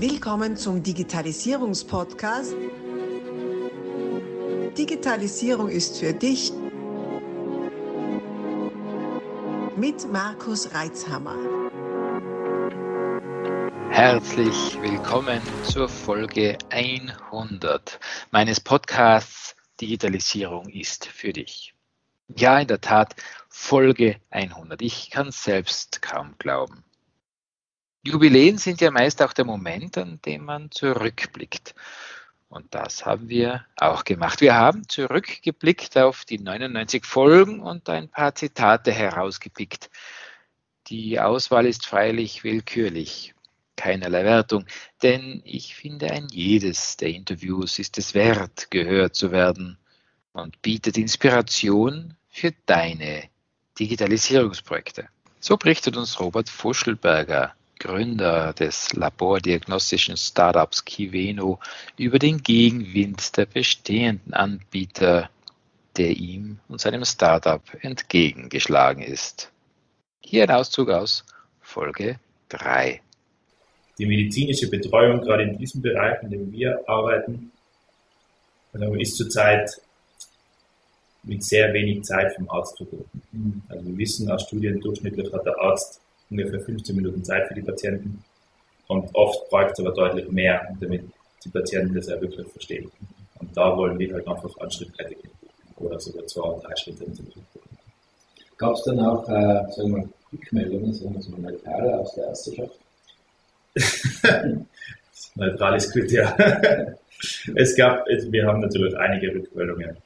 Willkommen zum Digitalisierungspodcast. Digitalisierung ist für dich mit Markus Reitzhammer. Herzlich willkommen zur Folge 100 meines Podcasts Digitalisierung ist für dich. Ja, in der Tat, Folge 100. Ich kann selbst kaum glauben. Jubiläen sind ja meist auch der Moment, an dem man zurückblickt. Und das haben wir auch gemacht. Wir haben zurückgeblickt auf die 99 Folgen und ein paar Zitate herausgepickt. Die Auswahl ist freilich willkürlich, keinerlei Wertung, denn ich finde, ein jedes der Interviews ist es wert, gehört zu werden und bietet Inspiration für deine Digitalisierungsprojekte. So berichtet uns Robert Fuschelberger Gründer des labordiagnostischen Startups Kiveno über den Gegenwind der bestehenden Anbieter, der ihm und seinem Startup entgegengeschlagen ist. Hier ein Auszug aus Folge 3. Die medizinische Betreuung, gerade in diesem Bereich, in dem wir arbeiten, ist zurzeit mit sehr wenig Zeit vom Arzt verbunden. Also wir wissen aus Studien, durchschnittlich hat der Arzt ungefähr 15 Minuten Zeit für die Patienten. Und oft braucht es aber deutlich mehr, damit die Patienten das auch wirklich verstehen. Und da wollen wir halt einfach einen Schritt weiter gehen. Oder sogar zwei oder drei Schritte Gab es dann auch, äh, sagen wir, Rückmeldungen, sagen wir so neutrale aus der Ärzteschaft? Neutral ist gut, ja. es gab, wir haben natürlich einige Rückmeldungen,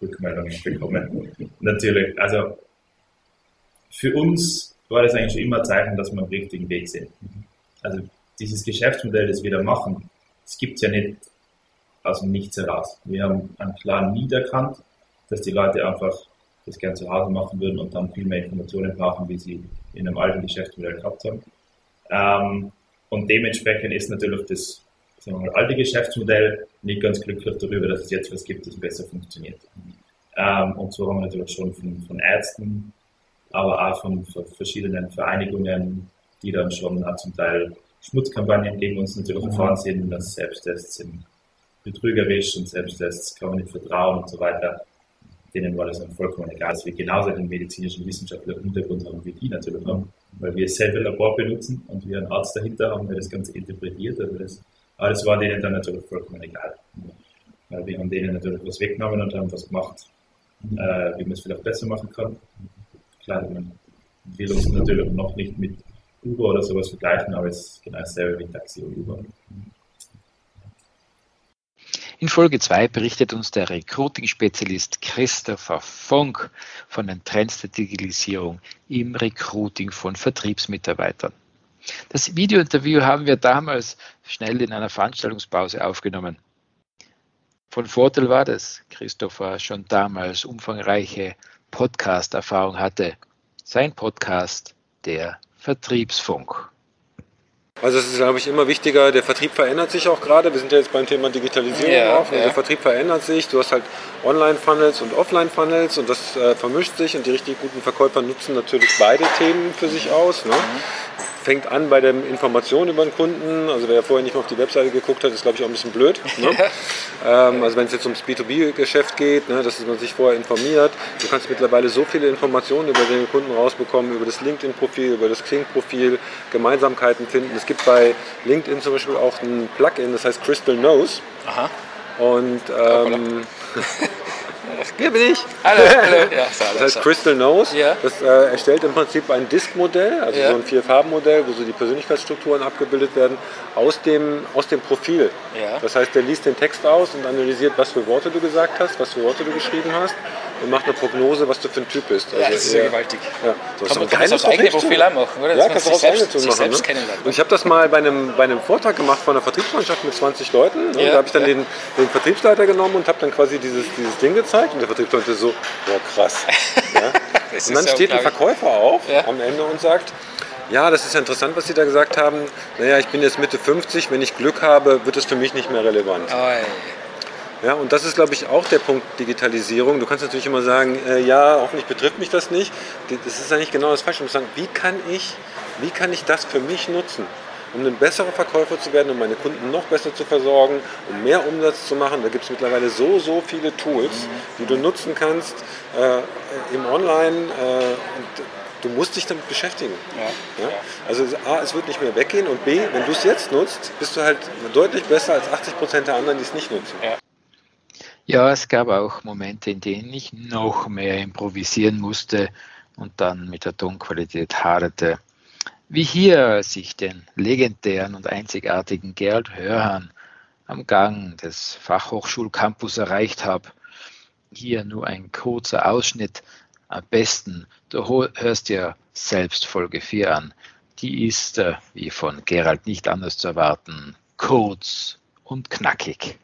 Rückmeldungen bekommen. Natürlich, also für uns war das eigentlich schon immer ein Zeichen, dass wir am richtigen Weg sind. Also dieses Geschäftsmodell, das wir da machen, das gibt es ja nicht aus dem Nichts heraus. Wir haben einen klaren Need erkannt, dass die Leute einfach das gerne zu Hause machen würden und dann viel mehr Informationen brauchen, wie sie in einem alten Geschäftsmodell gehabt haben. Ähm, und dementsprechend ist natürlich das mal, alte Geschäftsmodell nicht ganz glücklich darüber, dass es jetzt was gibt, das besser funktioniert. Ähm, und so haben wir natürlich schon von, von Ärzten aber auch von, verschiedenen Vereinigungen, die dann schon zum Teil Schmutzkampagnen gegen uns natürlich erfahren sind, dass Selbsttests sind betrügerisch und Selbsttests kann man nicht vertrauen und so weiter. Denen war das dann vollkommen egal, dass wir genauso den medizinischen wissenschaftlichen Hintergrund haben, wie die natürlich haben, weil wir selber Labor benutzen und wir einen Arzt dahinter haben, der das Ganze interpretiert. Also das, aber das war denen dann natürlich vollkommen egal. Weil wir haben denen natürlich was weggenommen und haben was gemacht, äh, wie man es vielleicht besser machen kann klar, man will uns natürlich noch nicht mit Uber oder sowas vergleichen, aber es ist genau dasselbe wie Taxi und Uber. In Folge 2 berichtet uns der Recruiting-Spezialist Christopher Funk von den Trends der Digitalisierung im Recruiting von Vertriebsmitarbeitern. Das Videointerview haben wir damals schnell in einer Veranstaltungspause aufgenommen. Von Vorteil war, dass Christopher schon damals umfangreiche Podcast-Erfahrung hatte. Sein Podcast, der Vertriebsfunk. Also es ist, glaube ich, immer wichtiger, der Vertrieb verändert sich auch gerade. Wir sind ja jetzt beim Thema Digitalisierung ja, auch. Ja. Der Vertrieb verändert sich. Du hast halt Online-Funnels und Offline-Funnels und das äh, vermischt sich und die richtig guten Verkäufer nutzen natürlich beide Themen für sich aus. Ne? Mhm fängt an bei der Information über den Kunden. Also wer vorher nicht mal auf die Webseite geguckt hat, ist glaube ich auch ein bisschen blöd. Ne? ähm, also wenn es jetzt ums B2B-Geschäft geht, ne, dass man sich vorher informiert. Du kannst mittlerweile so viele Informationen über den Kunden rausbekommen, über das LinkedIn-Profil, über das Xing-Profil, Gemeinsamkeiten finden. Es gibt bei LinkedIn zum Beispiel auch ein Plugin, das heißt Crystal Knows. Aha. Und ähm, Hier bin ich. Hallo, hallo. Ja, das heißt Crystal Nose. Ja. Das äh, erstellt im Prinzip ein Disk-Modell, also ja. so ein Vier-Farben-Modell, wo so die Persönlichkeitsstrukturen abgebildet werden, aus dem, aus dem Profil. Ja. Das heißt, der liest den Text aus und analysiert, was für Worte du gesagt hast, was für Worte du geschrieben hast und macht eine Prognose, was du für ein Typ bist. Also ja, das ist ja gewaltig. Ja. So kann man, das eigene Profil auch machen, oder? Ja, kannst du auch selbst, machen. Selbst ne? Und ich habe das mal bei einem, bei einem Vortrag gemacht von einer Vertriebsmannschaft mit 20 Leuten. Ne? Ja, da habe ich dann den, den Vertriebsleiter genommen und habe dann quasi dieses, dieses Ding gezeigt und der Vertriebsleiter so, boah krass. und dann steht ein Verkäufer auf am Ende und sagt, ja, das ist ja interessant, was Sie da gesagt haben. Naja, ich bin jetzt Mitte 50, wenn ich Glück habe, wird es für mich nicht mehr relevant. Oh, ja, und das ist, glaube ich, auch der Punkt Digitalisierung. Du kannst natürlich immer sagen, äh, ja, hoffentlich betrifft mich das nicht. Das ist eigentlich genau das Falsche. Du musst sagen, wie kann ich, wie kann ich das für mich nutzen? um ein besserer Verkäufer zu werden, um meine Kunden noch besser zu versorgen, um mehr Umsatz zu machen. Da gibt es mittlerweile so, so viele Tools, die du nutzen kannst äh, im Online. Äh, und du musst dich damit beschäftigen. Ja. Ja? Also A, es wird nicht mehr weggehen und B, wenn du es jetzt nutzt, bist du halt deutlich besser als 80 Prozent der anderen, die es nicht nutzen. Ja. Ja, es gab auch Momente, in denen ich noch mehr improvisieren musste und dann mit der Tonqualität haderte. Wie hier sich den legendären und einzigartigen Gerald Hörhan am Gang des Fachhochschulcampus erreicht habe. Hier nur ein kurzer Ausschnitt. Am besten, du hörst dir selbst Folge 4 an. Die ist, äh, wie von Gerald nicht anders zu erwarten, kurz und knackig.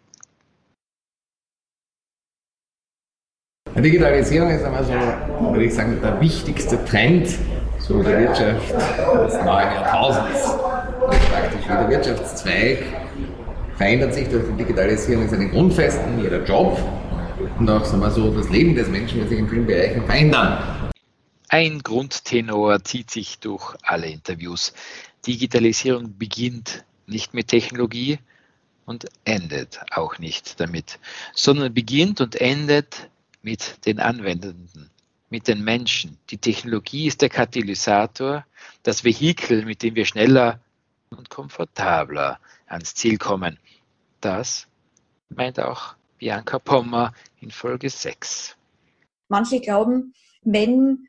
Digitalisierung ist einmal so, würde ich sagen, der wichtigste Trend so der Wirtschaft des neuen Jahrtausends. Praktisch jeder Wirtschaftszweig verändert sich durch die Digitalisierung ist eine Grundfesten, jeder Job und auch sagen wir so, das Leben des Menschen wird sich in vielen Bereichen verändern. Ein Grundtenor zieht sich durch alle Interviews. Digitalisierung beginnt nicht mit Technologie und endet auch nicht damit, sondern beginnt und endet mit den Anwendenden, mit den Menschen. Die Technologie ist der Katalysator, das Vehikel, mit dem wir schneller und komfortabler ans Ziel kommen. Das meint auch Bianca Pommer in Folge 6. Manche glauben, wenn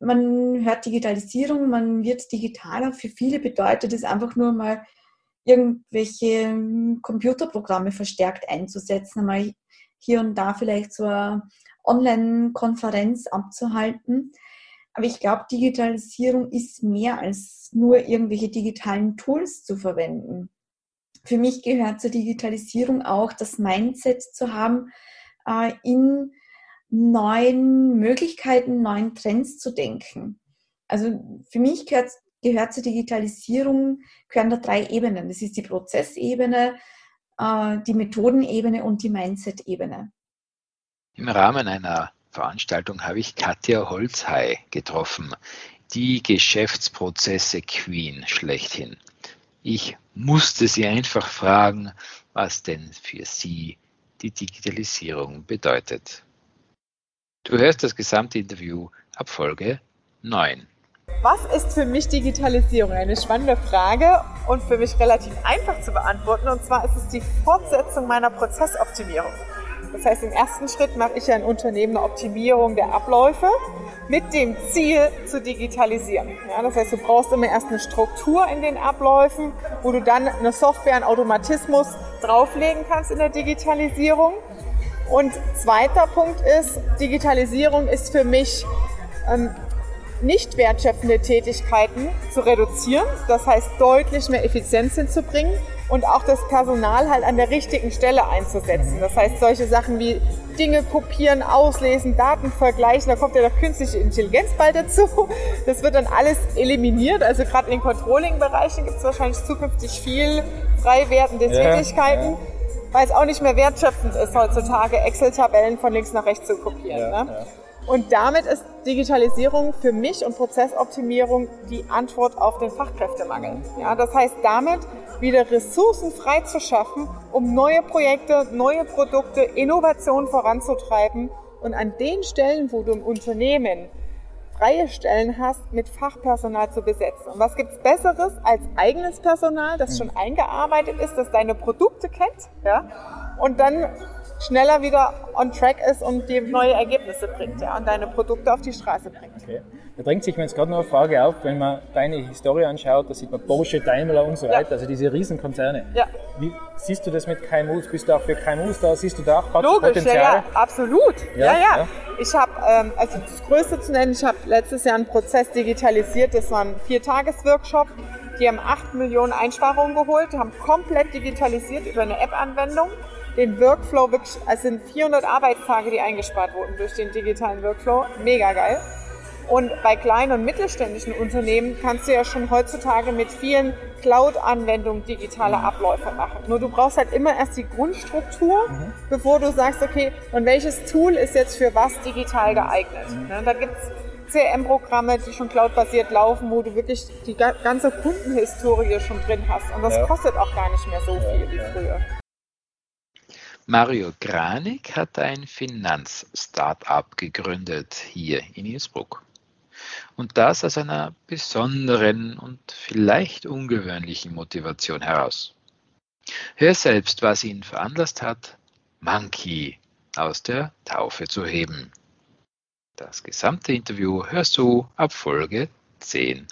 man hört Digitalisierung, man wird digitaler, für viele bedeutet es einfach nur mal irgendwelche Computerprogramme verstärkt einzusetzen, einmal hier und da vielleicht so eine Online-Konferenz abzuhalten. Aber ich glaube, Digitalisierung ist mehr als nur irgendwelche digitalen Tools zu verwenden. Für mich gehört zur Digitalisierung auch das Mindset zu haben, äh, in neuen Möglichkeiten, neuen Trends zu denken. Also für mich gehört, gehört zur Digitalisierung, gehören da drei Ebenen. Das ist die Prozessebene, äh, die Methodenebene und die Mindset-Ebene. Im Rahmen einer Veranstaltung habe ich Katja Holzhey getroffen, die Geschäftsprozesse Queen schlechthin. Ich musste sie einfach fragen, was denn für sie die Digitalisierung bedeutet. Du hörst das gesamte Interview ab Folge 9. Was ist für mich Digitalisierung? Eine spannende Frage und für mich relativ einfach zu beantworten. Und zwar ist es die Fortsetzung meiner Prozessoptimierung. Das heißt, im ersten Schritt mache ich ein Unternehmen eine Optimierung der Abläufe mit dem Ziel zu digitalisieren. Ja, das heißt, du brauchst immer erst eine Struktur in den Abläufen, wo du dann eine Software, einen Automatismus drauflegen kannst in der Digitalisierung. Und zweiter Punkt ist, Digitalisierung ist für mich ähm, nicht wertschöpfende Tätigkeiten zu reduzieren, das heißt deutlich mehr Effizienz hinzubringen und auch das Personal halt an der richtigen Stelle einzusetzen. Das heißt solche Sachen wie Dinge kopieren, auslesen, Daten vergleichen, da kommt ja noch künstliche Intelligenz bald dazu. Das wird dann alles eliminiert. Also gerade in den Controlling-Bereichen gibt es wahrscheinlich zukünftig viel frei werdende Tätigkeiten. Ja. Weil es auch nicht mehr wertschöpfend ist, heutzutage Excel-Tabellen von links nach rechts zu kopieren. Ja, ne? Und damit ist Digitalisierung für mich und Prozessoptimierung die Antwort auf den Fachkräftemangel. Ja, das heißt, damit wieder Ressourcen frei zu schaffen, um neue Projekte, neue Produkte, Innovationen voranzutreiben und an den Stellen, wo du im Unternehmen freie Stellen hast, mit Fachpersonal zu besetzen. Und was gibt es Besseres als eigenes Personal, das schon eingearbeitet ist, das deine Produkte kennt, ja, und dann schneller wieder on track ist und dir neue Ergebnisse bringt ja, und deine Produkte auf die Straße bringt. Okay. Da drängt sich mir jetzt gerade noch eine Frage auf, wenn man deine Historie anschaut, da sieht man Porsche, Daimler und so ja. weiter, also diese Riesenkonzerne. Ja. Wie siehst du das mit KMUs? Bist du auch für KMUs da? Siehst du da auch Logisch, Potenziale? Ja, ja, absolut. Ja, ja. ja. Ich habe, ähm, also das Größte zu nennen, ich habe letztes Jahr einen Prozess digitalisiert, das war ein Viertages-Workshop. Die haben 8 Millionen Einsparungen geholt, haben komplett digitalisiert über eine App-Anwendung den Workflow wirklich, es sind 400 Arbeitstage, die eingespart wurden durch den digitalen Workflow. Mega geil. Und bei kleinen und mittelständischen Unternehmen kannst du ja schon heutzutage mit vielen Cloud-Anwendungen digitale Abläufe machen. Nur du brauchst halt immer erst die Grundstruktur, mhm. bevor du sagst, okay, und welches Tool ist jetzt für was digital geeignet? Mhm. Ja, da gibt's CRM-Programme, die schon cloud-basiert laufen, wo du wirklich die ganze Kundenhistorie schon drin hast. Und das ja. kostet auch gar nicht mehr so viel wie früher. Mario Granik hat ein Finanz-Startup gegründet hier in Innsbruck. Und das aus einer besonderen und vielleicht ungewöhnlichen Motivation heraus. Hör selbst, was ihn veranlasst hat, Monkey aus der Taufe zu heben. Das gesamte Interview hörst du ab Folge 10.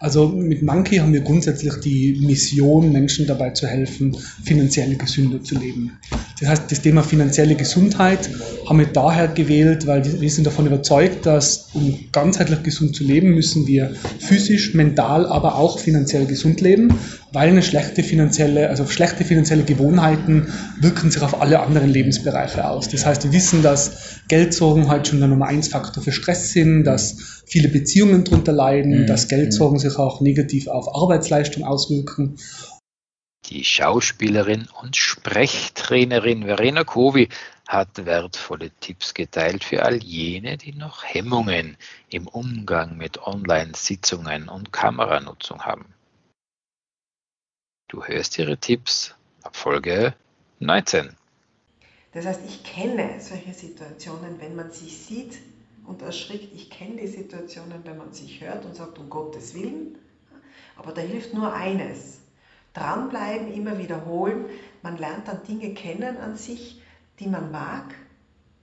Also mit Monkey haben wir grundsätzlich die Mission, Menschen dabei zu helfen, finanziell gesünder zu leben. Das heißt, das Thema finanzielle Gesundheit haben wir daher gewählt, weil wir sind davon überzeugt, dass um ganzheitlich gesund zu leben, müssen wir physisch, mental, aber auch finanziell gesund leben, weil eine schlechte finanzielle, also schlechte finanzielle Gewohnheiten wirken sich auf alle anderen Lebensbereiche aus. Das heißt, wir wissen, dass Geldsorgen halt schon der Nummer eins Faktor für Stress sind, dass viele Beziehungen darunter leiden, mhm. dass Geldsorgen mhm. sich auch negativ auf Arbeitsleistung auswirken. Die Schauspielerin und Sprechtrainerin Verena Kovi hat wertvolle Tipps geteilt für all jene, die noch Hemmungen im Umgang mit Online-Sitzungen und Kameranutzung haben. Du hörst ihre Tipps ab Folge 19. Das heißt, ich kenne solche Situationen, wenn man sich sieht, und erschrickt. Ich kenne die Situationen, wenn man sich hört und sagt, um Gottes Willen. Aber da hilft nur eines. Dranbleiben, immer wiederholen. Man lernt dann Dinge kennen an sich, die man mag,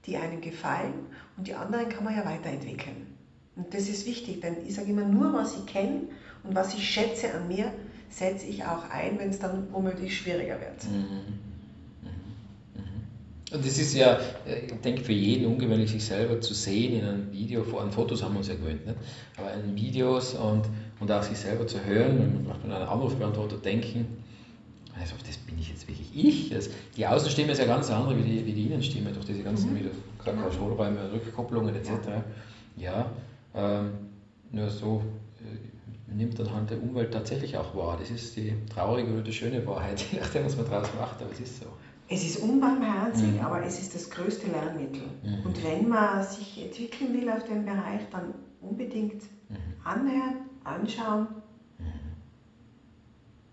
die einem gefallen und die anderen kann man ja weiterentwickeln. Und das ist wichtig, denn ich sage immer, nur was ich kenne und was ich schätze an mir, setze ich auch ein, wenn es dann womöglich schwieriger wird. Mhm. Und das ist ja, ich denke, für jeden ungewöhnlich, sich selber zu sehen in einem Video, vor allem Fotos haben wir uns ja gewöhnt, nicht? aber in Videos und, und auch sich selber zu hören und vielleicht an einen Anrufbeantworter denken, also das bin ich jetzt wirklich ich. Das, die Außenstimme ist ja ganz andere wie die, wie die Innenstimme, durch diese ganzen, mhm. hast, Hohlräume, Rückkopplungen etc. Ja, ähm, nur so äh, nimmt dann halt der Umwelt tatsächlich auch wahr. Das ist die traurige oder die schöne Wahrheit, je nachdem, was man daraus macht, aber es ist so. Es ist unbarmherzig, mhm. aber es ist das größte Lernmittel. Mhm. Und wenn man sich entwickeln will auf dem Bereich, dann unbedingt mhm. anhören, anschauen mhm.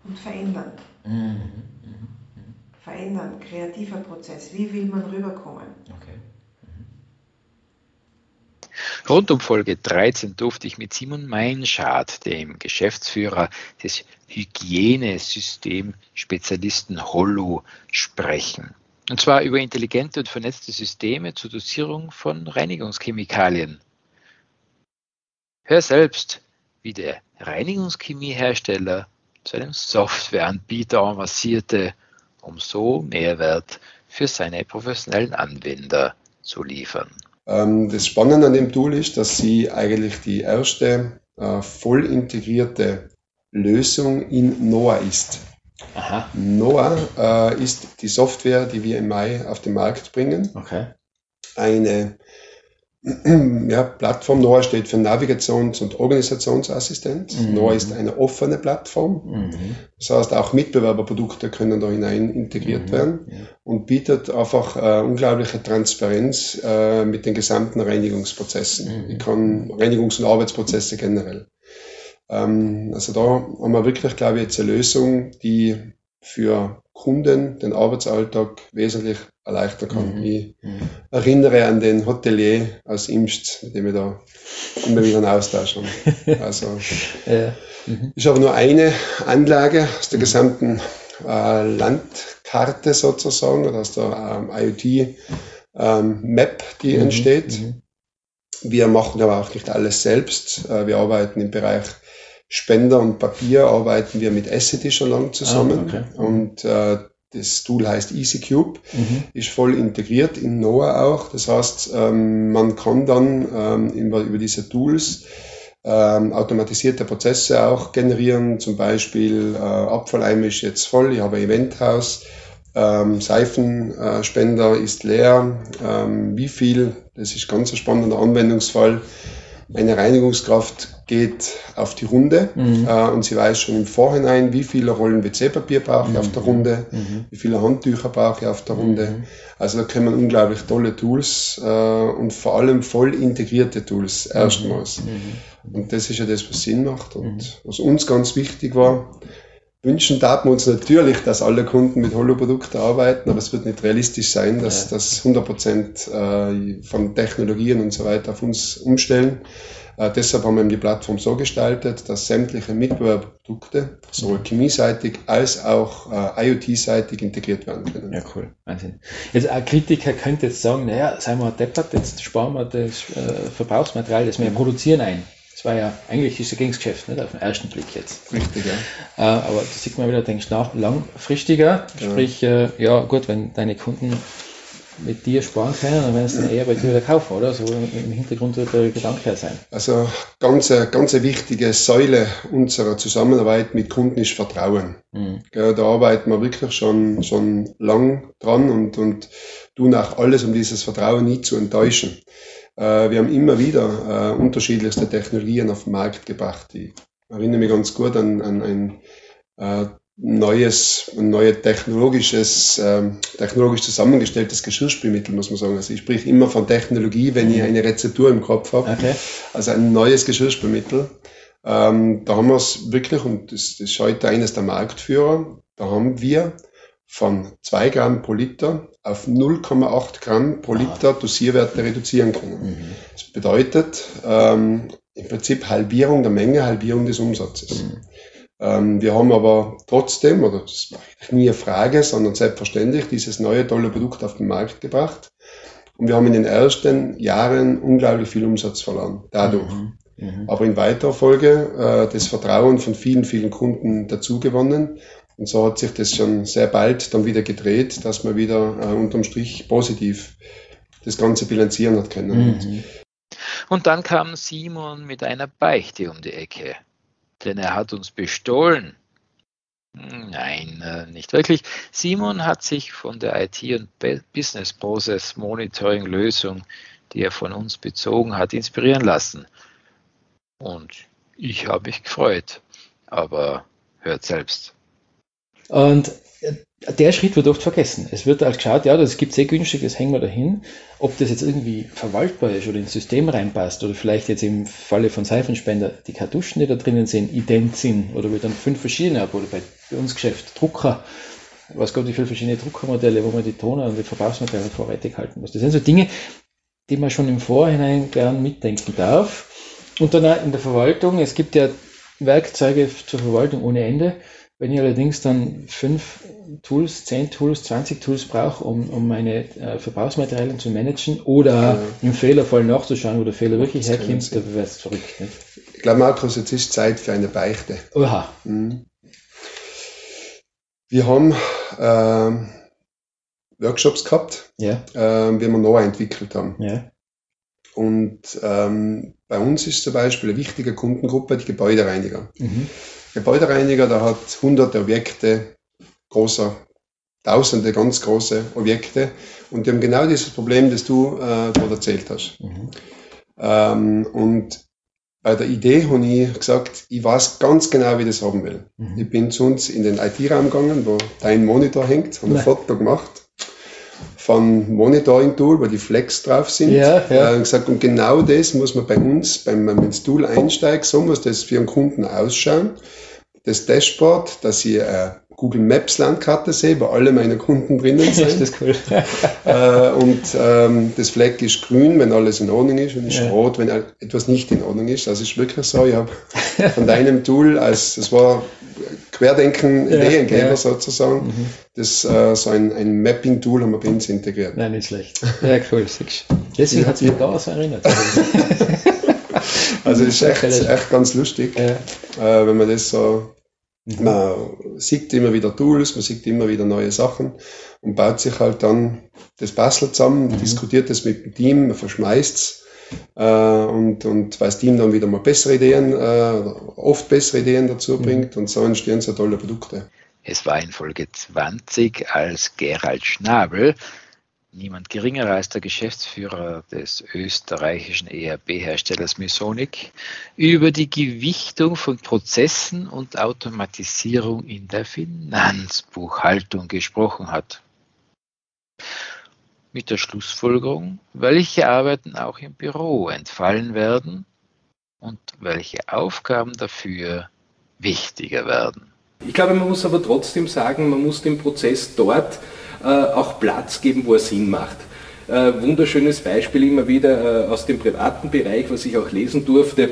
und verändern. Mhm. Mhm. Verändern, kreativer Prozess. Wie will man rüberkommen? Okay. Rund um Folge 13 durfte ich mit Simon Meinschad, dem Geschäftsführer des Hygienesystem-Spezialisten Hollo, sprechen. Und zwar über intelligente und vernetzte Systeme zur Dosierung von Reinigungschemikalien. Hör selbst, wie der Reinigungschemiehersteller zu einem Softwareanbieter avancierte, um so Mehrwert für seine professionellen Anwender zu liefern. Ähm, das Spannende an dem Tool ist, dass sie eigentlich die erste äh, voll integrierte Lösung in Noah ist. Aha. Noah äh, ist die Software, die wir im Mai auf den Markt bringen. Okay. Eine ja, Plattform Noah steht für Navigations- und Organisationsassistent. Mhm. Noah ist eine offene Plattform. Mhm. Das heißt, auch Mitbewerberprodukte können da hinein integriert mhm. werden und bietet einfach äh, unglaubliche Transparenz äh, mit den gesamten Reinigungsprozessen. Mhm. Ich kann Reinigungs- und Arbeitsprozesse generell. Ähm, also da haben wir wirklich, glaube ich, jetzt eine Lösung, die für Kunden den Arbeitsalltag wesentlich erleichtern kann. Mhm. Ich mhm. erinnere an den Hotelier aus Imst, mit dem wir da immer wieder einen Austausch haben. Also, ja. mhm. ist aber nur eine Anlage aus der mhm. gesamten äh, Landkarte sozusagen oder aus der ähm, IoT-Map, ähm, die mhm. entsteht. Mhm. Wir machen aber auch nicht alles selbst. Äh, wir arbeiten im Bereich Spender und Papier arbeiten wir mit Essity schon lange zusammen. Ah, okay. Und äh, das Tool heißt EasyCube, mhm. ist voll integriert in Noah auch. Das heißt, ähm, man kann dann ähm, über, über diese Tools ähm, automatisierte Prozesse auch generieren. Zum Beispiel äh, Abfalleimer ist jetzt voll, ich habe ein Eventhaus, ähm, Seifenspender ist leer. Ähm, wie viel? Das ist ganz ein spannender Anwendungsfall Eine Reinigungskraft geht auf die Runde mhm. äh, und sie weiß schon im Vorhinein, wie viele Rollen WC-Papier brauche ich mhm. auf der Runde, mhm. wie viele Handtücher brauche ich auf der Runde. Mhm. Also da können unglaublich tolle Tools äh, und vor allem voll integrierte Tools mhm. erstmals. Mhm. Und das ist ja das, was Sinn macht. Und was uns ganz wichtig war, wünschen darf man uns natürlich, dass alle Kunden mit Holo-Produkten arbeiten, aber es wird nicht realistisch sein, dass das 100 Prozent äh, von Technologien und so weiter auf uns umstellen. Äh, deshalb haben wir die Plattform so gestaltet, dass sämtliche Mitbewerberprodukte sowohl chemieseitig als auch äh, IoT-seitig integriert werden können. Ja, cool. Wahnsinn. Jetzt ein Kritiker könnte jetzt sagen, naja, seien wir deppert, jetzt sparen wir das Verbrauchsmaterial, das wir produzieren ein. Das war ja eigentlich ist ein Geschäft, nicht auf den ersten Blick jetzt. Richtig, ja. Äh, aber da sieht man wieder, denkst nach, langfristiger, ja. sprich, äh, ja gut, wenn deine Kunden mit dir sparen können, dann werden sie dann eher bei dir wieder kaufen, oder? So im Hintergrund wird der Gedanke sein. Also ganz, ganz wichtige Säule unserer Zusammenarbeit mit Kunden ist Vertrauen. Mhm. Ja, da arbeiten wir wirklich schon, schon lang dran und, und tun auch alles, um dieses Vertrauen nie zu enttäuschen. Äh, wir haben immer wieder äh, unterschiedlichste Technologien auf den Markt gebracht. Ich erinnere mich ganz gut an, an ein äh, neues, ein neues technologisches, ähm, technologisch zusammengestelltes Geschirrspülmittel, muss man sagen. Also ich spreche immer von Technologie, wenn ich eine Rezeptur im Kopf habe. Okay. Also ein neues Geschirrspülmittel. Ähm, da haben wir es wirklich, und das, das ist heute eines der Marktführer, da haben wir von 2 Gramm pro Liter auf 0,8 Gramm pro Liter Dosierwerte reduzieren können. Mhm. Das bedeutet ähm, im Prinzip Halbierung der Menge, Halbierung des Umsatzes. Mhm. Ähm, wir haben aber trotzdem, oder das ist nie eine Frage, sondern selbstverständlich dieses neue tolle Produkt auf den Markt gebracht. Und wir haben in den ersten Jahren unglaublich viel Umsatz verloren, dadurch. Mhm. Mhm. Aber in weiterer Folge äh, das Vertrauen von vielen, vielen Kunden dazu gewonnen und so hat sich das schon sehr bald dann wieder gedreht, dass man wieder äh, unterm Strich positiv das Ganze bilanzieren hat können. Mhm. Und dann kam Simon mit einer Beichte um die Ecke, denn er hat uns bestohlen. Nein, äh, nicht wirklich. Simon hat sich von der IT- und Business Process Monitoring Lösung, die er von uns bezogen hat, inspirieren lassen. Und ich habe mich gefreut. Aber hört selbst. Und der Schritt wird oft vergessen. Es wird halt geschaut, ja, das gibt sehr günstig, das hängen wir dahin. Ob das jetzt irgendwie verwaltbar ist oder ins System reinpasst oder vielleicht jetzt im Falle von Seifenspender die Kartuschen, die da drinnen sind, ident sind oder wir dann fünf verschiedene haben oder bei, uns Geschäft Drucker, was Gott, wie viele verschiedene Druckermodelle, wo man die Toner und die Verbrauchsmaterialien vorrätig halten muss. Das sind so Dinge, die man schon im Vorhinein gern mitdenken darf. Und dann in der Verwaltung, es gibt ja Werkzeuge zur Verwaltung ohne Ende wenn ich allerdings dann fünf Tools, zehn Tools, 20 Tools brauche, um, um meine äh, Verbrauchsmaterialien zu managen oder ja. im Fehlerfall nachzuschauen, wo der Fehler wirklich herkommt, dann wäre es verrückt. Nicht? Ich glaube, Markus, jetzt ist Zeit für eine Beichte. Oha. Mhm. Wir haben äh, Workshops gehabt, ja. äh, wie wir neu entwickelt haben. Ja. Und ähm, bei uns ist zum Beispiel eine wichtige Kundengruppe die Gebäudereiniger. Mhm. Gebäudereiniger, der hat hunderte Objekte, großer, tausende ganz große Objekte und die haben genau dieses Problem, das du äh, dort erzählt hast. Mhm. Ähm, und bei der Idee habe ich gesagt, ich weiß ganz genau, wie ich das haben will. Mhm. Ich bin zu uns in den IT-Raum gegangen, wo dein Monitor hängt, habe ein Foto gemacht von Monitoring-Tool, wo die Flex drauf sind. Ja, ja. Äh, gesagt, und genau das muss man bei uns, wenn man ins Tool einsteigt, so muss das für einen Kunden ausschauen. Das Dashboard, dass ich äh, Google Maps Landkarte sehe, wo alle meine Kunden drinnen sind. das ist cool. äh, und ähm, das Fleck ist grün, wenn alles in Ordnung ist, und ist ja. rot, wenn etwas nicht in Ordnung ist. Das ist wirklich so. Ich habe von deinem Tool, als das war Querdenken ja, Ideengeber ja. sozusagen. Mhm. Das äh, so ein, ein Mapping-Tool haben wir bei uns integriert. Nein, nicht schlecht. Ja, cool. Deswegen ja. hat es mich da was erinnert. also das ist echt, echt ganz lustig, äh, wenn man das so mhm. man sieht immer wieder Tools, man sieht immer wieder neue Sachen und baut sich halt dann das Bastel zusammen, mhm. diskutiert das mit dem Team, man verschmeißt es äh, und, und weil das Team dann wieder mal bessere Ideen, äh, oft bessere Ideen dazu mhm. bringt und so entstehen so tolle Produkte. Es war in Folge 20, als Gerald Schnabel niemand geringer als der Geschäftsführer des österreichischen ERP-Herstellers Mysonic, über die Gewichtung von Prozessen und Automatisierung in der Finanzbuchhaltung gesprochen hat. Mit der Schlussfolgerung, welche Arbeiten auch im Büro entfallen werden und welche Aufgaben dafür wichtiger werden. Ich glaube, man muss aber trotzdem sagen, man muss dem Prozess dort auch Platz geben, wo er Sinn macht. Äh, wunderschönes Beispiel immer wieder äh, aus dem privaten Bereich, was ich auch lesen durfte.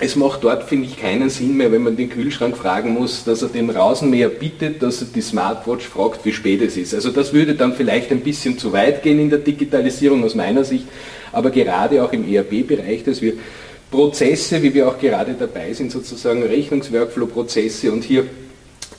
Es macht dort, finde ich, keinen Sinn mehr, wenn man den Kühlschrank fragen muss, dass er den Rasenmäher bittet, dass er die Smartwatch fragt, wie spät es ist. Also das würde dann vielleicht ein bisschen zu weit gehen in der Digitalisierung aus meiner Sicht, aber gerade auch im ERP-Bereich, dass wir Prozesse, wie wir auch gerade dabei sind, sozusagen Rechnungsworkflow-Prozesse und hier äh,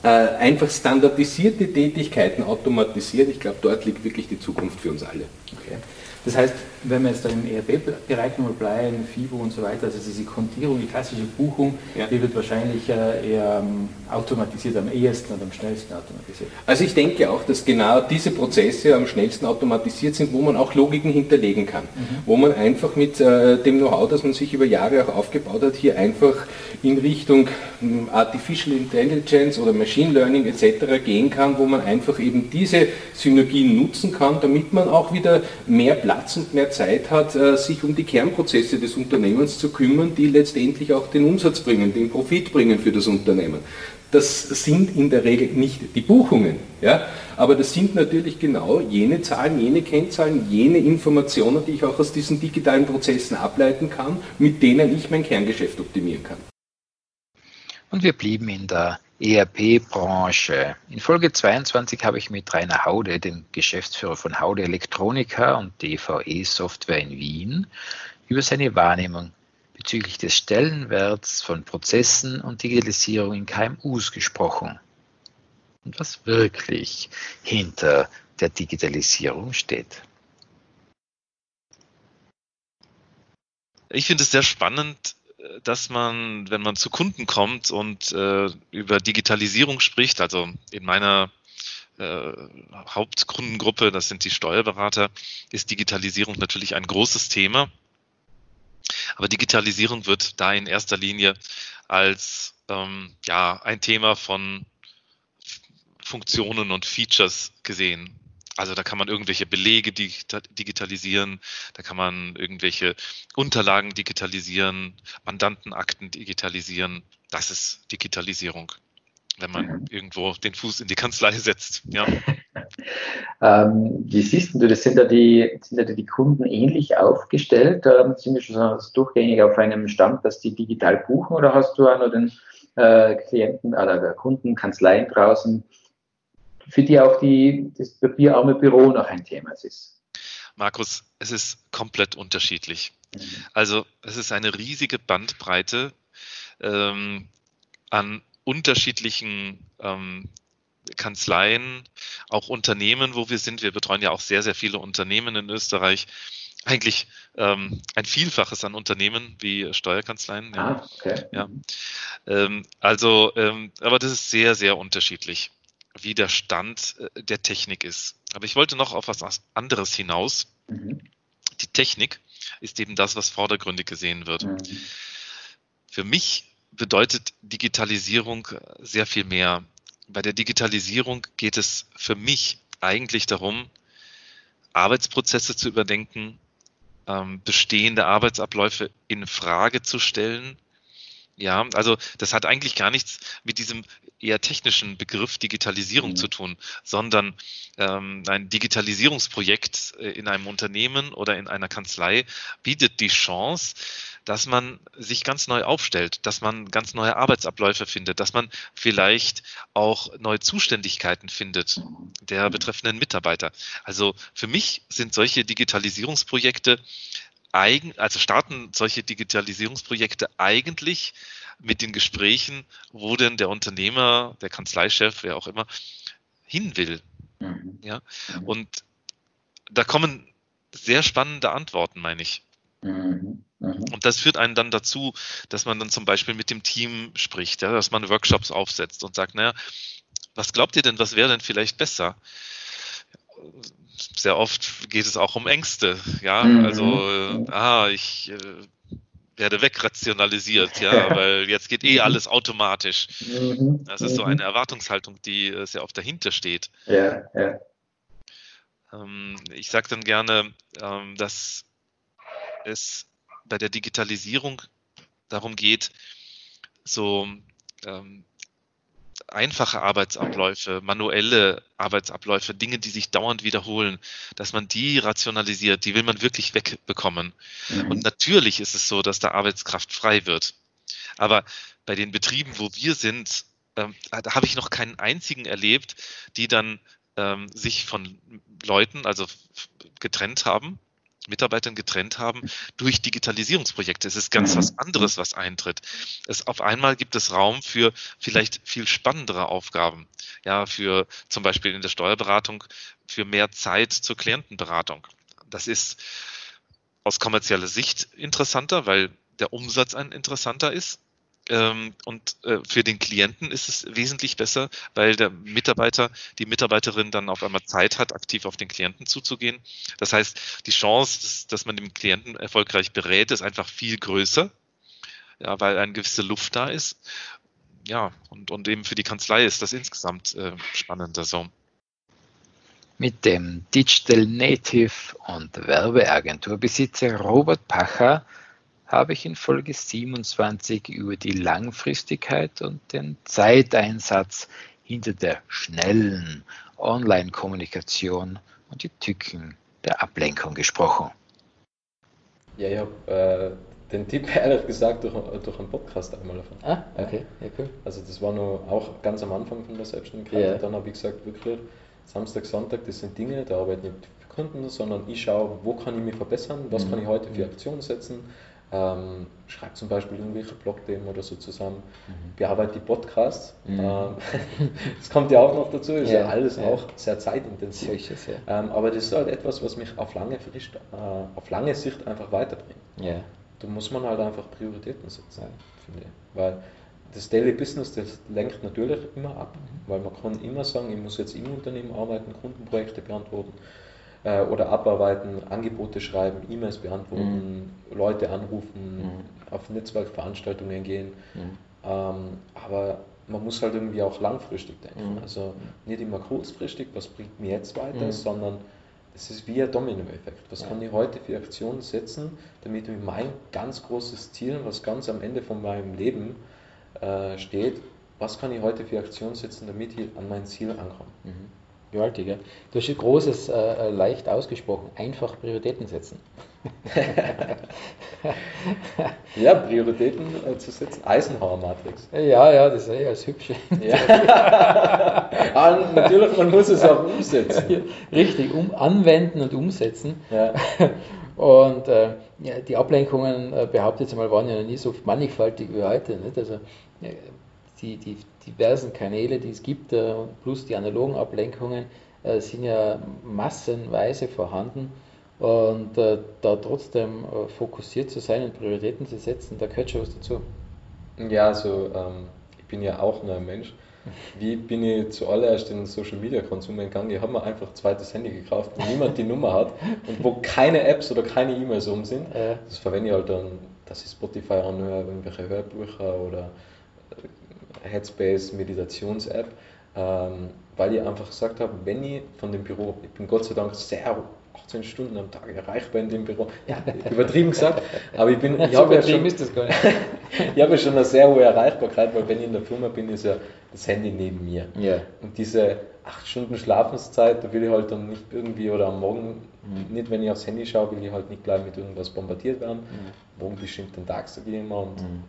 einfach standardisierte Tätigkeiten automatisiert. Ich glaube, dort liegt wirklich die Zukunft für uns alle. Okay. Das heißt, wenn wir jetzt da im ERP-Bereich nochmal bleiben, FIBO und so weiter, also diese Kontierung, die klassische Buchung, ja. die wird wahrscheinlich äh, eher ähm, automatisiert, am ehesten und am schnellsten automatisiert. Also ich denke auch, dass genau diese Prozesse am schnellsten automatisiert sind, wo man auch Logiken hinterlegen kann. Mhm. Wo man einfach mit äh, dem Know-how, das man sich über Jahre auch aufgebaut hat, hier einfach in Richtung hm, Artificial Intelligence oder Machine Learning etc. gehen kann, wo man einfach eben diese Synergien nutzen kann, damit man auch wieder mehr Platz und mehr Zeit hat, äh, sich um die Kernprozesse des Unternehmens zu kümmern, die letztendlich auch den Umsatz bringen, den Profit bringen für das Unternehmen. Das sind in der Regel nicht die Buchungen, ja, aber das sind natürlich genau jene Zahlen, jene Kennzahlen, jene Informationen, die ich auch aus diesen digitalen Prozessen ableiten kann, mit denen ich mein Kerngeschäft optimieren kann. Und wir blieben in der ERP-Branche. In Folge 22 habe ich mit Rainer Haude, dem Geschäftsführer von Haude Elektronika und DVE Software in Wien, über seine Wahrnehmung bezüglich des Stellenwerts von Prozessen und Digitalisierung in KMUs gesprochen. Und was wirklich hinter der Digitalisierung steht. Ich finde es sehr spannend, dass man, wenn man zu Kunden kommt und äh, über Digitalisierung spricht, also in meiner äh, Hauptkundengruppe, das sind die Steuerberater, ist Digitalisierung natürlich ein großes Thema. Aber Digitalisierung wird da in erster Linie als ähm, ja, ein Thema von Funktionen und Features gesehen. Also da kann man irgendwelche Belege digitalisieren, da kann man irgendwelche Unterlagen digitalisieren, Mandantenakten digitalisieren. Das ist Digitalisierung, wenn man mhm. irgendwo den Fuß in die Kanzlei setzt. Ja. ähm, wie siehst du das? Sind da die, sind da die Kunden ähnlich aufgestellt? Ähm, sind die schon durchgängig auf einem Stand, dass die digital buchen oder hast du auch noch den äh, Klienten oder Kunden, Kanzleien draußen, für die auch die, das papierarme Büro noch ein Thema ist. Markus, es ist komplett unterschiedlich. Mhm. Also es ist eine riesige Bandbreite ähm, an unterschiedlichen ähm, Kanzleien, auch Unternehmen, wo wir sind. Wir betreuen ja auch sehr, sehr viele Unternehmen in Österreich. Eigentlich ähm, ein Vielfaches an Unternehmen wie Steuerkanzleien. Ja. Ah, okay. ja. Ähm, also, ähm, aber das ist sehr, sehr unterschiedlich wie der Stand äh, der Technik ist. Aber ich wollte noch auf was anderes hinaus. Mhm. Die Technik ist eben das, was vordergründig gesehen wird. Mhm. Für mich bedeutet Digitalisierung äh, sehr viel mehr. Bei der Digitalisierung geht es für mich eigentlich darum, Arbeitsprozesse zu überdenken, ähm, bestehende Arbeitsabläufe in Frage zu stellen ja, also das hat eigentlich gar nichts mit diesem eher technischen Begriff Digitalisierung mhm. zu tun, sondern ähm, ein Digitalisierungsprojekt äh, in einem Unternehmen oder in einer Kanzlei bietet die Chance, dass man sich ganz neu aufstellt, dass man ganz neue Arbeitsabläufe findet, dass man vielleicht auch neue Zuständigkeiten findet der betreffenden Mitarbeiter. Also für mich sind solche Digitalisierungsprojekte eigen, also starten solche Digitalisierungsprojekte eigentlich mit den Gesprächen, wo denn der Unternehmer, der Kanzleichef, wer auch immer, hin will. Mhm. Ja, mhm. und da kommen sehr spannende Antworten, meine ich. Mhm. mhm. Und das führt einen dann dazu, dass man dann zum Beispiel mit dem Team spricht, ja, dass man Workshops aufsetzt und sagt, naja, was glaubt ihr denn, was wäre denn vielleicht besser? Sehr oft geht es auch um Ängste. Ja, mhm. also, äh, ah, ich äh, werde wegrationalisiert, ja, weil jetzt geht eh alles automatisch. Mhm. Das ist so eine Erwartungshaltung, die äh, sehr oft dahinter steht. Ja, ja. Ähm, ich sage dann gerne, ähm, dass es bei der Digitalisierung darum geht, so ähm, einfache Arbeitsabläufe, manuelle Arbeitsabläufe, Dinge, die sich dauernd wiederholen, dass man die rationalisiert, die will man wirklich wegbekommen. Mhm. Und natürlich ist es so, dass da Arbeitskraft frei wird. Aber bei den Betrieben, wo wir sind, ähm, da habe ich noch keinen einzigen erlebt, die dann ähm, sich von Leuten, also getrennt haben, Mitarbeitern getrennt haben durch Digitalisierungsprojekte. Es ist ganz was anderes, was eintritt. Es, auf einmal gibt es Raum für vielleicht viel spannendere Aufgaben. Ja, für zum Beispiel in der Steuerberatung für mehr Zeit zur Klientenberatung. Das ist aus kommerzieller Sicht interessanter, weil der Umsatz ein interessanter ist. Ähm, und äh, für den Klienten ist es wesentlich besser, weil der Mitarbeiter, die Mitarbeiterin dann auf einmal Zeit hat, aktiv auf den Klienten zuzugehen. Das heißt, die Chance, dass, man den Klienten erfolgreich berät, ist einfach viel größer, ja, weil eine gewisse Luft da ist. Ja, und, und eben für die Kanzlei ist das insgesamt äh, spannender so. Mit dem Digital Native und Werbeagenturbesitzer Robert Pacher habe ich in Folge 27 über die Langfristigkeit und den Zeiteinsatz hinter der schnellen Online-Kommunikation und die Tücken der Ablenkung gesprochen. Ja, ich habe äh, den Tipp ehrlich gesagt durch, durch einen Podcast einmal erfahren. Ah, okay, ja, cool. Also das war noch auch ganz am Anfang von der Selbstständigkeit. Ja. Und dann habe ich gesagt, wirklich, Samstag, Sonntag, das sind Dinge, da arbeite ich nicht für Kunden, sondern ich schaue, wo kann ich mich verbessern, was mhm. kann ich heute für Aktionen setzen, ähm, schreibt zum Beispiel irgendwelche Blogthemen oder so zusammen, mhm. bearbeitet die Podcasts. Mhm. Ähm, das kommt ja auch noch dazu, ist ja, ja alles ja. auch sehr zeitintensiv. Solches, ja. ähm, aber das ist halt etwas, was mich auf lange, Frist, äh, auf lange Sicht einfach weiterbringt. Ja. Da muss man halt einfach Prioritäten setzen, finde ich. Weil das Daily Business, das lenkt natürlich immer ab, mhm. weil man kann immer sagen, ich muss jetzt im Unternehmen arbeiten, Kundenprojekte beantworten äh, oder abarbeiten, Angebote schreiben, E-Mails beantworten, mhm. Leute anrufen, mhm. auf Netzwerkveranstaltungen gehen. Mhm. Ähm, aber man muss halt irgendwie auch langfristig denken. Mhm. Also nicht immer kurzfristig, was bringt mir jetzt weiter, mhm. sondern es ist wie ein Dominoeffekt. Was ja. kann ich heute für Aktionen setzen, damit ich mein ganz großes Ziel, was ganz am Ende von meinem Leben äh, steht, was kann ich heute für Aktionen setzen, damit ich an mein Ziel ankomme. Gewaltig, ja. Du hast ein großes, äh, äh, leicht ausgesprochen, einfach Prioritäten setzen. ja, Prioritäten äh, zu setzen. Eisenhower-Matrix. Ja, ja, das ist ja als hübsch. Ja. ah, natürlich, man muss es auch umsetzen. Richtig, um, anwenden und umsetzen. Ja. Und äh, ja, die Ablenkungen, äh, behauptet jetzt mal, waren ja noch nie so mannigfaltig wie heute. Nicht? Also, die, die diversen Kanäle, die es gibt, äh, plus die analogen Ablenkungen, äh, sind ja massenweise vorhanden. Und äh, da trotzdem fokussiert zu sein und Prioritäten zu setzen, da gehört schon was dazu. Ja, also ähm, ich bin ja auch nur ein Mensch. Wie bin ich zuallererst in den Social Media Konsum gegangen? Ich habe mir einfach ein zweites Handy gekauft, wo niemand die Nummer hat und wo keine Apps oder keine E-Mails um sind. Das verwende ich halt dann, dass ich Spotify anhöre, irgendwelche Hörbücher oder Headspace Meditations-App, ähm, weil ich einfach gesagt habe, wenn ich von dem Büro, ich bin Gott sei Dank sehr 18 Stunden am Tag erreichbar in dem Büro, ja, übertrieben gesagt, aber ich bin, ich habe ja schon, ich habe ja schon eine sehr hohe Erreichbarkeit, weil wenn ich in der Firma bin, ist ja das Handy neben mir. Ja. Und diese 8 Stunden Schlafenszeit, da will ich halt dann nicht irgendwie, oder am Morgen, mhm. nicht wenn ich aufs Handy schaue, will ich halt nicht gleich mit irgendwas bombardiert werden. Mhm. Morgen bestimmt den Tag, sage ich immer, und mhm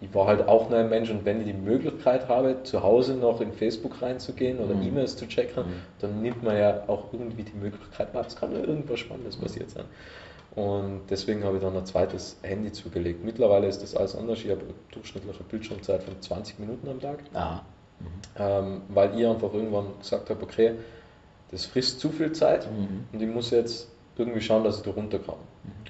ich war halt auch nur ein Mensch und wenn ich die Möglichkeit habe, zu Hause noch in Facebook reinzugehen oder mhm. E-Mails zu checken, mhm. dann nimmt man ja auch irgendwie die Möglichkeit wahr, es kann ja irgendwas Spannendes passiert sein. Und deswegen habe ich dann ein zweites Handy zugelegt. Mittlerweile ist das alles anders. Ich habe eine durchschnittliche Bildschirmzeit von 20 Minuten am Tag. Mhm. Ähm, weil ich einfach irgendwann gesagt habe, okay, das frisst zu viel Zeit mhm. und ich muss jetzt irgendwie schauen, dass ich da runterkomme.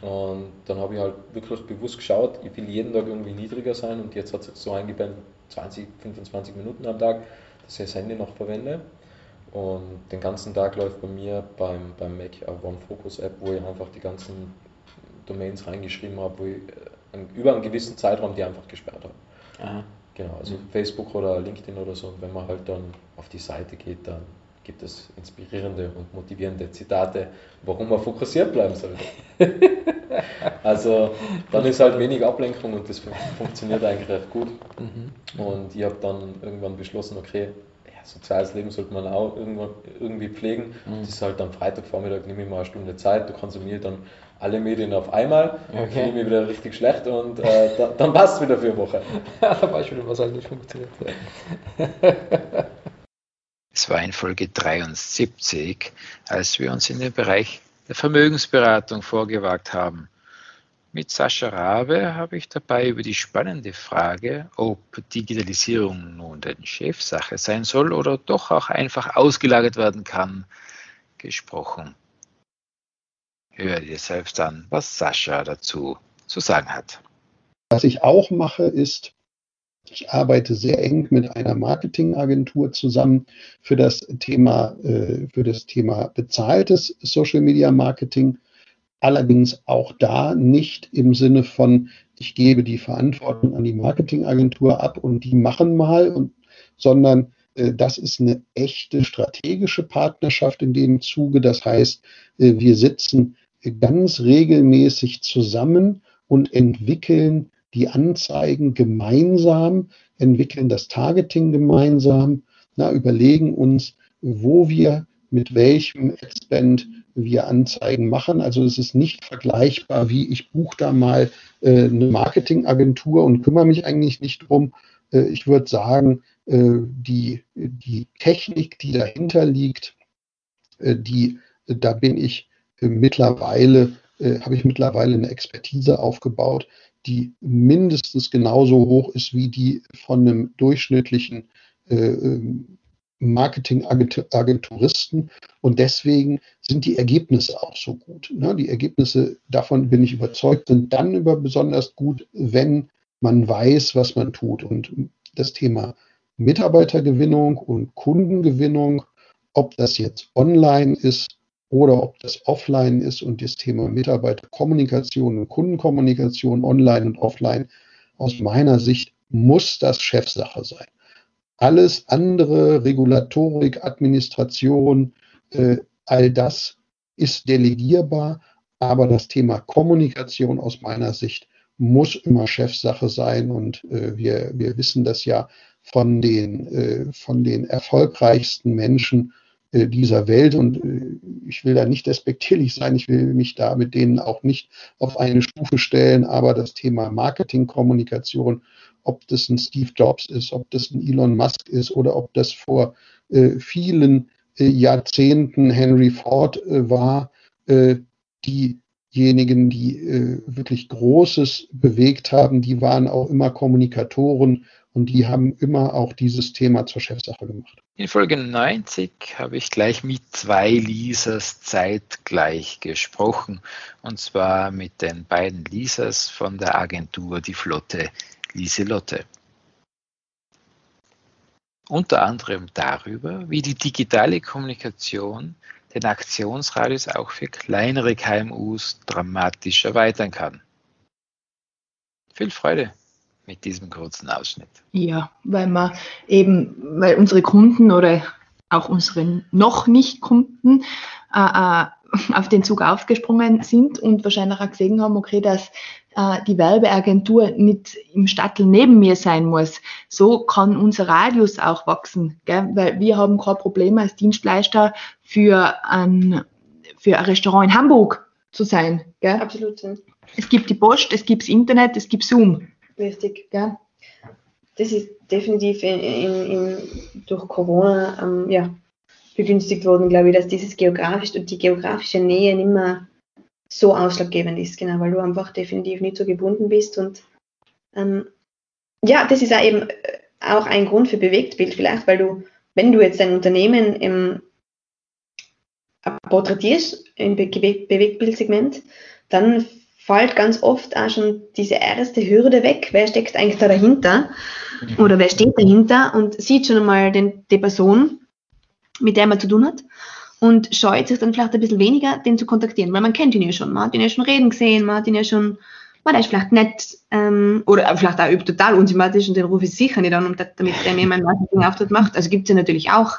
Und dann habe ich halt wirklich bewusst geschaut, ich will jeden Tag irgendwie niedriger sein und jetzt hat es so eingebändelt 20, 25 Minuten am Tag, dass ich das Handy noch verwende. Und den ganzen Tag läuft bei mir beim, beim Mac One Focus App, wo ich einfach die ganzen Domains reingeschrieben habe, wo ich äh, über einen gewissen Zeitraum die einfach gesperrt habe. Aha. Genau, also mhm. Facebook oder LinkedIn oder so. Und wenn man halt dann auf die Seite geht, dann gibt es inspirierende und motivierende Zitate, warum man fokussiert bleiben sollte. also dann ist halt wenig Ablenkung und das funktioniert eigentlich recht gut. Mhm. Und ich habe dann irgendwann beschlossen, okay, ja, soziales Leben sollte man auch irgendwann irgendwie pflegen. Mhm. Das ist halt am Freitagvormittag, nehme ich mal eine Stunde Zeit, du konsumiere dann alle Medien auf einmal, okay. fühle ich mich wieder richtig schlecht und äh, da, dann passt es wieder für eine Woche. da weiß ich wieder, was halt nicht funktioniert. Es war in Folge 73, als wir uns in den Bereich der Vermögensberatung vorgewagt haben. Mit Sascha Rabe habe ich dabei über die spannende Frage, ob Digitalisierung nun denn Chefsache sein soll oder doch auch einfach ausgelagert werden kann, gesprochen. Hör dir selbst an, was Sascha dazu zu sagen hat. Was ich auch mache, ist ich arbeite sehr eng mit einer Marketingagentur zusammen für das Thema, äh, für das Thema bezahltes Social Media Marketing. Allerdings auch da nicht im Sinne von, ich gebe die Verantwortung an die Marketingagentur ab und die machen mal, und, sondern äh, das ist eine echte strategische Partnerschaft in dem Zuge. Das heißt, äh, wir sitzen ganz regelmäßig zusammen und entwickeln die Anzeigen gemeinsam, entwickeln das Targeting gemeinsam, na, überlegen uns, wo wir mit welchem Adspend wir Anzeigen machen. Also es ist nicht vergleichbar, wie ich buche da mal äh, eine Marketingagentur und kümmere mich eigentlich nicht drum. Äh, ich würde sagen, äh, die, die Technik, die dahinter liegt, äh, die, da bin ich äh, mittlerweile, äh, habe ich mittlerweile eine Expertise aufgebaut, die mindestens genauso hoch ist wie die von einem durchschnittlichen äh, ähm, Marketing-Agenturisten. Und deswegen sind die Ergebnisse auch so gut. Ne? Die Ergebnisse, davon bin ich überzeugt, sind dann über besonders gut, wenn man weiß, was man tut. Und das Thema Mitarbeitergewinnung und Kundengewinnung, ob das jetzt online ist oder ob das offline ist und das Thema Mitarbeiterkommunikation und Kundenkommunikation online und offline, aus meiner Sicht muss das Chefsache sein. Alles andere, Regulatorik, Administration, äh, all das ist delegierbar, aber das Thema Kommunikation aus meiner Sicht muss immer Chefsache sein und äh, wir, wir wissen das ja von den, äh, von den erfolgreichsten Menschen, dieser Welt. Und äh, ich will da nicht despektierlich sein, ich will mich da mit denen auch nicht auf eine Stufe stellen, aber das Thema Marketingkommunikation, ob das ein Steve Jobs ist, ob das ein Elon Musk ist oder ob das vor äh, vielen äh, Jahrzehnten Henry Ford äh, war, äh, diejenigen, die wirklich Großes bewegt haben, die waren auch immer Kommunikatoren und die haben immer auch dieses Thema zur Chefsache gemacht. In Folge 90 habe ich gleich mit zwei Lisas zeitgleich gesprochen. Und zwar mit den beiden Lisas von der Agentur Die Flotte Lieselotte. Unter anderem darüber, wie die digitale Kommunikation den Aktionsradius auch für kleinere KMUs dramatisch erweitern kann. Viel Freude! Mit diesem kurzen Ausschnitt? Ja, weil man eben, weil unsere Kunden oder auch unsere noch nicht Kunden äh, äh, auf den Zug aufgesprungen sind und wahrscheinlich auch gesehen haben, okay, dass äh, die Werbeagentur nicht im Stadtel neben mir sein muss. So kann unser Radius auch wachsen, gell? weil wir haben kein Problem als Dienstleister für ein, für ein Restaurant in Hamburg zu sein. Gell? Absolut. Es gibt die Post, es gibt das Internet, es gibt Zoom. Richtig, ja. Das ist definitiv in, in, durch Corona ähm, ja, begünstigt worden, glaube ich, dass dieses geografisch und die geografische Nähe nicht mehr so ausschlaggebend ist, genau, weil du einfach definitiv nicht so gebunden bist und ähm, ja, das ist auch eben äh, auch ein Grund für Bewegtbild vielleicht, weil du, wenn du jetzt ein Unternehmen im, porträtierst im Be Bewegtbildsegment, dann fällt ganz oft auch schon diese erste Hürde weg. Wer steckt eigentlich da dahinter? Oder wer steht dahinter und sieht schon einmal den, die Person mit der man zu tun hat und scheut sich dann vielleicht ein bisschen weniger, den zu kontaktieren, weil man kennt ihn ja schon, man hat ihn ja schon reden gesehen, man hat ihn ja schon, man ist vielleicht nett ähm, oder vielleicht auch total unsympathisch und den rufe ich sicher nicht an, um, damit der mir meinen Marketingauftritt macht. Also gibt es ja natürlich auch.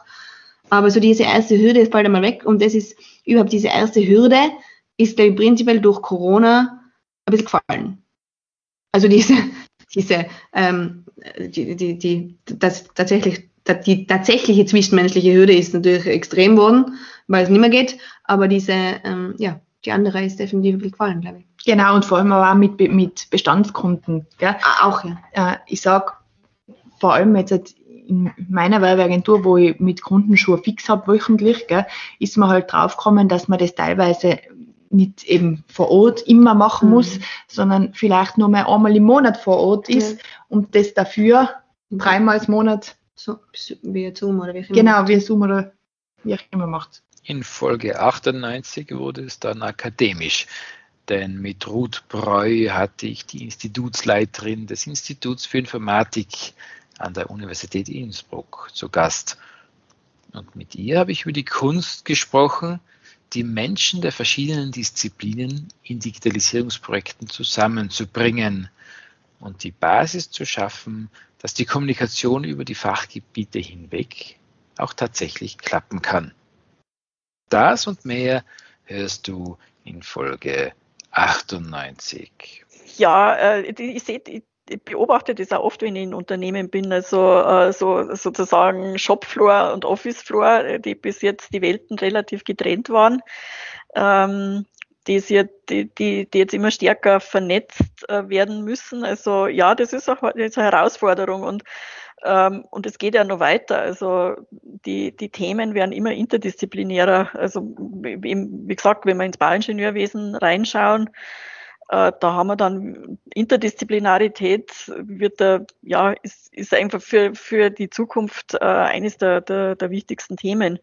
Aber so diese erste Hürde bald einmal weg und das ist überhaupt diese erste Hürde ist glaube prinzipiell durch Corona ein bisschen gefallen. Also diese, diese ähm, die, die, die, das tatsächlich die tatsächliche zwischenmenschliche Hürde ist natürlich extrem geworden, weil es nicht mehr geht, aber diese, ähm, ja, die andere ist definitiv ein bisschen gefallen, glaube ich. Genau, und vor allem auch mit, mit Bestandskunden. Gell? Ah, auch, ja. Äh, ich sage, vor allem jetzt in meiner Werbeagentur, wo ich mit Kunden schon fix habe wöchentlich, gell, ist man halt draufgekommen, dass man das teilweise nicht eben vor Ort immer machen mhm. muss, sondern vielleicht nur mal einmal im Monat vor Ort ist ja. und das dafür dreimal im Monat so, wie Zoom oder wie immer. Genau, wie Zoom oder wie auch immer macht. In Folge 98 wurde es dann akademisch, denn mit Ruth Breu hatte ich die Institutsleiterin des Instituts für Informatik an der Universität Innsbruck zu Gast. Und mit ihr habe ich über die Kunst gesprochen, die Menschen der verschiedenen Disziplinen in Digitalisierungsprojekten zusammenzubringen und die Basis zu schaffen, dass die Kommunikation über die Fachgebiete hinweg auch tatsächlich klappen kann. Das und mehr hörst du in Folge 98. Ja, äh, ich sehe, ich beobachte das auch oft, wenn ich in Unternehmen bin, also äh, so sozusagen Shopfloor und Officefloor, die bis jetzt die Welten relativ getrennt waren. Ähm, die, sie, die, die, die jetzt immer stärker vernetzt äh, werden müssen. Also ja, das ist auch eine Herausforderung und ähm, und es geht ja noch weiter. Also die, die Themen werden immer interdisziplinärer. Also wie gesagt, wenn wir ins Bauingenieurwesen reinschauen, äh, da haben wir dann Interdisziplinarität wird da, ja, ist, ist einfach für, für die Zukunft äh, eines der, der, der wichtigsten Themen.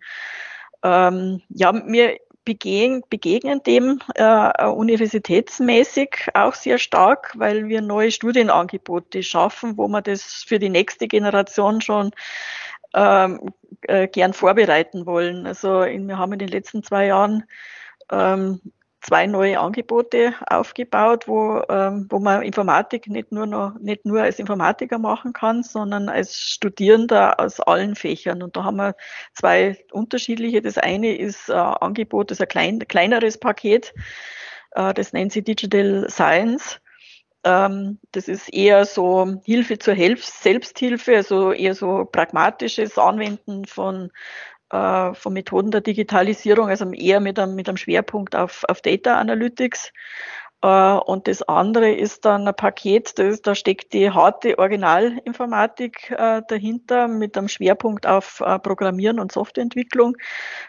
Ähm, ja, mir begegnen, begegnen dem äh, universitätsmäßig auch sehr stark, weil wir neue Studienangebote schaffen, wo wir das für die nächste Generation schon ähm, äh, gern vorbereiten wollen. Also in, wir haben in den letzten zwei Jahren ähm, zwei neue Angebote aufgebaut, wo, ähm, wo man Informatik nicht nur, noch, nicht nur als Informatiker machen kann, sondern als Studierender aus allen Fächern. Und da haben wir zwei unterschiedliche. Das eine ist ein äh, Angebot, das ist ein klein, kleineres Paket, äh, das nennt sich Digital Science. Ähm, das ist eher so Hilfe zur Selbsthilfe, also eher so pragmatisches Anwenden von äh, von Methoden der Digitalisierung, also eher mit einem, mit einem Schwerpunkt auf, auf Data Analytics. Äh, und das andere ist dann ein Paket, das, da steckt die harte Originalinformatik äh, dahinter mit einem Schwerpunkt auf Programmieren und Softwareentwicklung.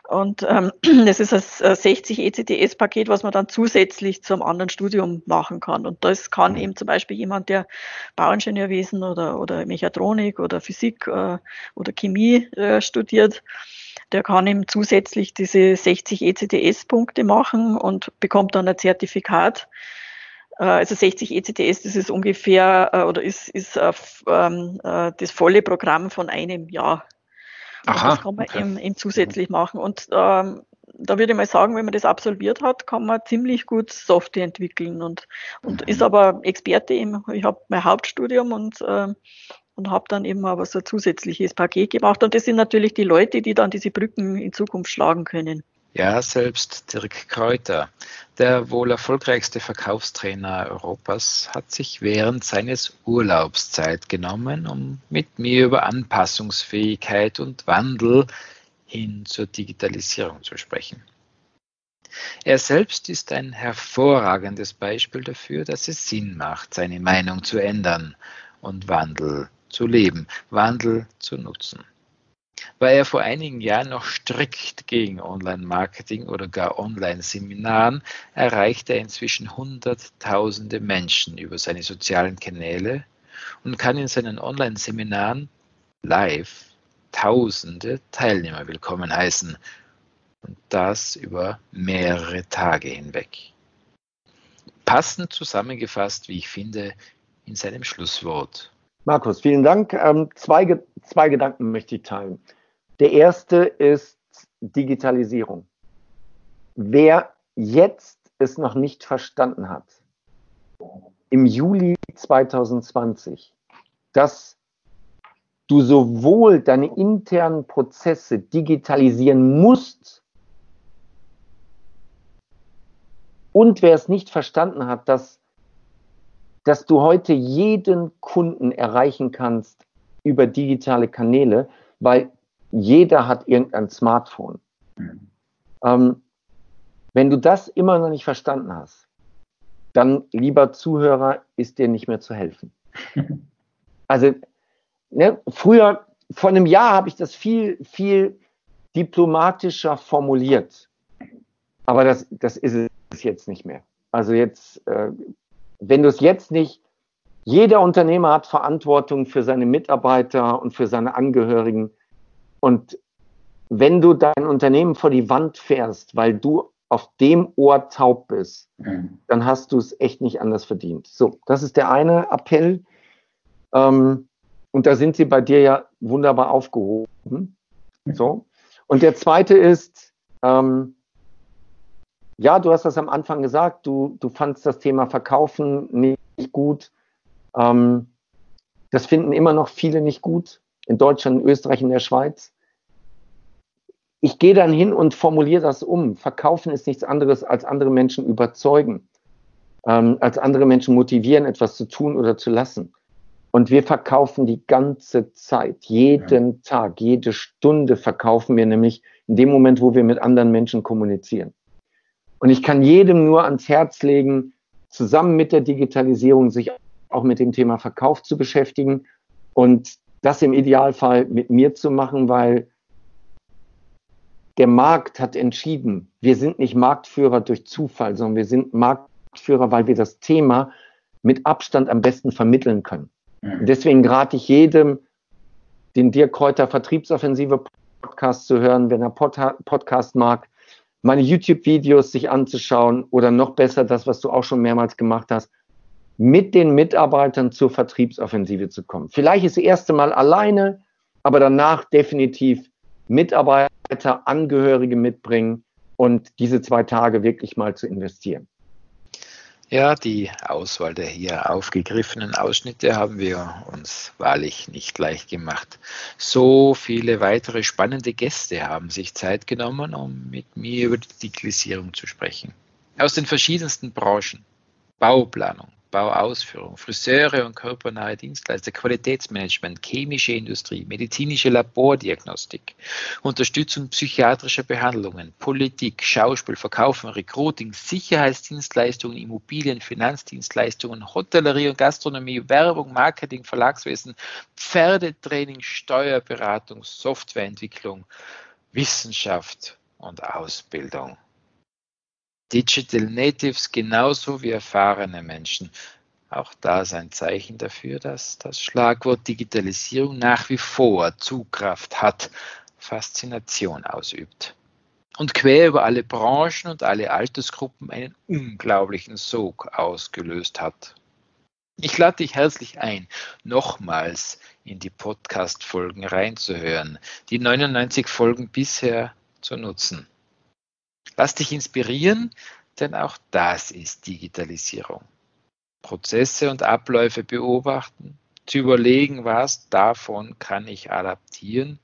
Und ähm, das ist ein 60 ECTS-Paket, was man dann zusätzlich zum anderen Studium machen kann. Und das kann eben zum Beispiel jemand, der Bauingenieurwesen oder, oder Mechatronik oder Physik oder Chemie studiert, der kann ihm zusätzlich diese 60 ECTS-Punkte machen und bekommt dann ein Zertifikat. Äh, also 60 ECTS, das ist ungefähr äh, oder ist, ist ähm, äh, das volle Programm von einem Jahr. Aha, das kann man okay. eben, eben zusätzlich machen. Und ähm, da würde ich mal sagen, wenn man das absolviert hat, kann man ziemlich gut Software entwickeln und, und mhm. ist aber Experte im, ich habe mein Hauptstudium und äh, und habe dann eben aber so ein zusätzliches Paket gemacht. Und das sind natürlich die Leute, die dann diese Brücken in Zukunft schlagen können. Ja, selbst Dirk Kräuter, der wohl erfolgreichste Verkaufstrainer Europas, hat sich während seines Urlaubs Zeit genommen, um mit mir über Anpassungsfähigkeit und Wandel hin zur Digitalisierung zu sprechen. Er selbst ist ein hervorragendes Beispiel dafür, dass es Sinn macht, seine Meinung zu ändern und Wandel zu leben, Wandel zu nutzen. War er vor einigen Jahren noch strikt gegen Online-Marketing oder gar Online-Seminaren, erreicht er inzwischen Hunderttausende Menschen über seine sozialen Kanäle und kann in seinen Online-Seminaren live Tausende Teilnehmer willkommen heißen und das über mehrere Tage hinweg. Passend zusammengefasst, wie ich finde, in seinem Schlusswort. Markus, vielen Dank. Ähm, zwei, zwei Gedanken möchte ich teilen. Der erste ist, Digitalisierung. Wer jetzt es noch nicht verstanden hat, im Juli 2020, dass du sowohl deine internen Prozesse digitalisieren musst und wer es nicht verstanden hat, dass, dass du heute jeden Kunden erreichen kannst über digitale Kanäle, weil jeder hat irgendein Smartphone. Mhm. Ähm, wenn du das immer noch nicht verstanden hast, dann, lieber Zuhörer, ist dir nicht mehr zu helfen. Also, ne, früher, vor einem Jahr habe ich das viel, viel diplomatischer formuliert. Aber das, das ist es jetzt nicht mehr. Also jetzt, äh, wenn du es jetzt nicht, jeder Unternehmer hat Verantwortung für seine Mitarbeiter und für seine Angehörigen. Und wenn du dein Unternehmen vor die Wand fährst, weil du auf dem Ohr taub bist, mhm. dann hast du es echt nicht anders verdient. So, das ist der eine Appell. Ähm, und da sind sie bei dir ja wunderbar aufgehoben. So. Und der zweite ist, ähm, ja, du hast das am Anfang gesagt, du, du fandst das Thema Verkaufen nicht gut. Ähm, das finden immer noch viele nicht gut, in Deutschland, in Österreich, in der Schweiz ich gehe dann hin und formuliere das um. Verkaufen ist nichts anderes als andere Menschen überzeugen, ähm, als andere Menschen motivieren, etwas zu tun oder zu lassen. Und wir verkaufen die ganze Zeit, jeden ja. Tag, jede Stunde verkaufen wir nämlich in dem Moment, wo wir mit anderen Menschen kommunizieren. Und ich kann jedem nur ans Herz legen, zusammen mit der Digitalisierung sich auch mit dem Thema Verkauf zu beschäftigen und das im Idealfall mit mir zu machen, weil der Markt hat entschieden, wir sind nicht Marktführer durch Zufall, sondern wir sind Marktführer, weil wir das Thema mit Abstand am besten vermitteln können. Mhm. Deswegen rate ich jedem, den Dirk Kräuter Vertriebsoffensive Podcast zu hören, wenn er Pod Podcast mag, meine YouTube-Videos sich anzuschauen oder noch besser das, was du auch schon mehrmals gemacht hast, mit den Mitarbeitern zur Vertriebsoffensive zu kommen. Vielleicht das erste Mal alleine, aber danach definitiv Mitarbeiter, Angehörige mitbringen und diese zwei Tage wirklich mal zu investieren. Ja, die Auswahl der hier aufgegriffenen Ausschnitte haben wir uns wahrlich nicht leicht gemacht. So viele weitere spannende Gäste haben sich Zeit genommen, um mit mir über die Digitalisierung zu sprechen. Aus den verschiedensten Branchen. Bauplanung, Bauausführung, Friseure und körpernahe Dienstleister, Qualitätsmanagement, chemische Industrie, medizinische Labordiagnostik, Unterstützung psychiatrischer Behandlungen, Politik, Schauspiel, Verkaufen, Recruiting, Sicherheitsdienstleistungen, Immobilien, Finanzdienstleistungen, Hotellerie und Gastronomie, Werbung, Marketing, Verlagswesen, Pferdetraining, Steuerberatung, Softwareentwicklung, Wissenschaft und Ausbildung. Digital Natives genauso wie erfahrene Menschen. Auch da ist ein Zeichen dafür, dass das Schlagwort Digitalisierung nach wie vor Zugkraft hat, Faszination ausübt und quer über alle Branchen und alle Altersgruppen einen unglaublichen Sog ausgelöst hat. Ich lade dich herzlich ein, nochmals in die Podcast-Folgen reinzuhören, die 99 Folgen bisher zu nutzen. Lass dich inspirieren, denn auch das ist Digitalisierung. Prozesse und Abläufe beobachten, zu überlegen, was davon kann ich adaptieren,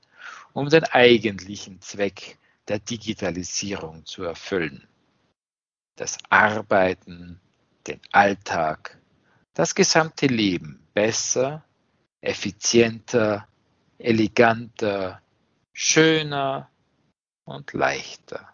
um den eigentlichen Zweck der Digitalisierung zu erfüllen. Das Arbeiten, den Alltag, das gesamte Leben besser, effizienter, eleganter, schöner und leichter